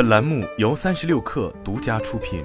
本栏目由三十六氪独家出品。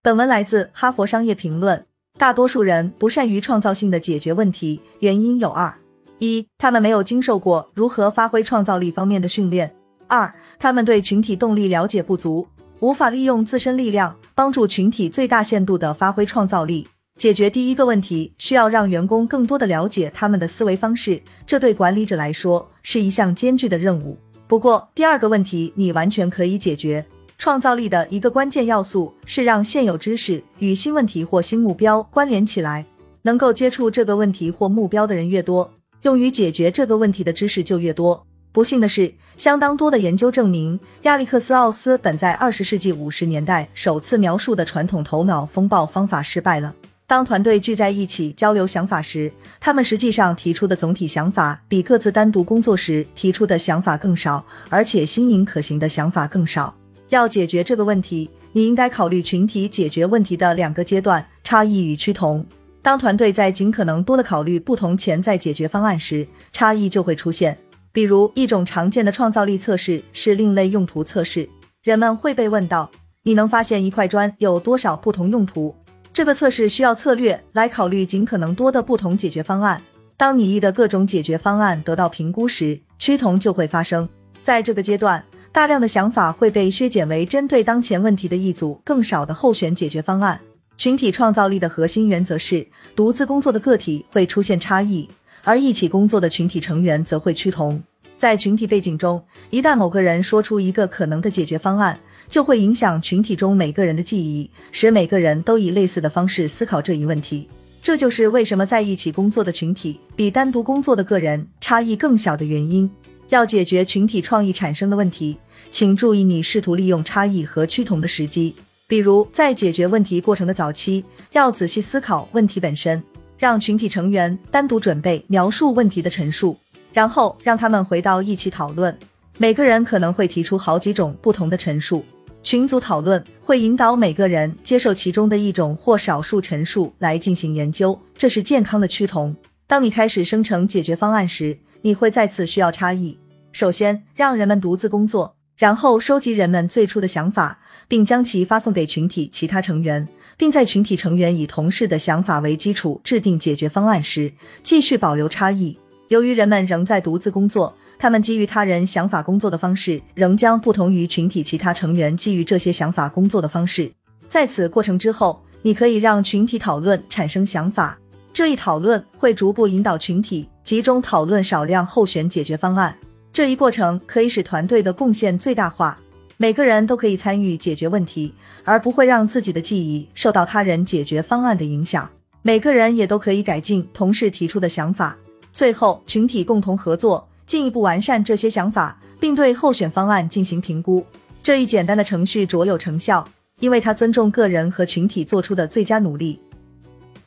本文来自《哈佛商业评论》。大多数人不善于创造性的解决问题，原因有二：一，他们没有经受过如何发挥创造力方面的训练；二，他们对群体动力了解不足，无法利用自身力量帮助群体最大限度的发挥创造力。解决第一个问题，需要让员工更多的了解他们的思维方式，这对管理者来说是一项艰巨的任务。不过，第二个问题你完全可以解决。创造力的一个关键要素是让现有知识与新问题或新目标关联起来。能够接触这个问题或目标的人越多，用于解决这个问题的知识就越多。不幸的是，相当多的研究证明，亚历克斯·奥斯本在二十世纪五十年代首次描述的传统头脑风暴方法失败了。当团队聚在一起交流想法时，他们实际上提出的总体想法比各自单独工作时提出的想法更少，而且新颖可行的想法更少。要解决这个问题，你应该考虑群体解决问题的两个阶段：差异与趋同。当团队在尽可能多的考虑不同潜在解决方案时，差异就会出现。比如，一种常见的创造力测试是另类用途测试。人们会被问到：“你能发现一块砖有多少不同用途？”这个测试需要策略来考虑尽可能多的不同解决方案。当你意的各种解决方案得到评估时，趋同就会发生。在这个阶段，大量的想法会被削减为针对当前问题的一组更少的候选解决方案。群体创造力的核心原则是，独自工作的个体会出现差异，而一起工作的群体成员则会趋同。在群体背景中，一旦某个人说出一个可能的解决方案，就会影响群体中每个人的记忆，使每个人都以类似的方式思考这一问题。这就是为什么在一起工作的群体比单独工作的个人差异更小的原因。要解决群体创意产生的问题，请注意你试图利用差异和趋同的时机。比如，在解决问题过程的早期，要仔细思考问题本身，让群体成员单独准备描述问题的陈述，然后让他们回到一起讨论。每个人可能会提出好几种不同的陈述。群组讨论会引导每个人接受其中的一种或少数陈述来进行研究，这是健康的趋同。当你开始生成解决方案时，你会再次需要差异。首先，让人们独自工作，然后收集人们最初的想法，并将其发送给群体其他成员，并在群体成员以同事的想法为基础制定解决方案时，继续保留差异。由于人们仍在独自工作。他们基于他人想法工作的方式，仍将不同于群体其他成员基于这些想法工作的方式。在此过程之后，你可以让群体讨论产生想法。这一讨论会逐步引导群体集中讨论少量候选解决方案。这一过程可以使团队的贡献最大化。每个人都可以参与解决问题，而不会让自己的记忆受到他人解决方案的影响。每个人也都可以改进同事提出的想法。最后，群体共同合作。进一步完善这些想法，并对候选方案进行评估。这一简单的程序卓有成效，因为他尊重个人和群体做出的最佳努力，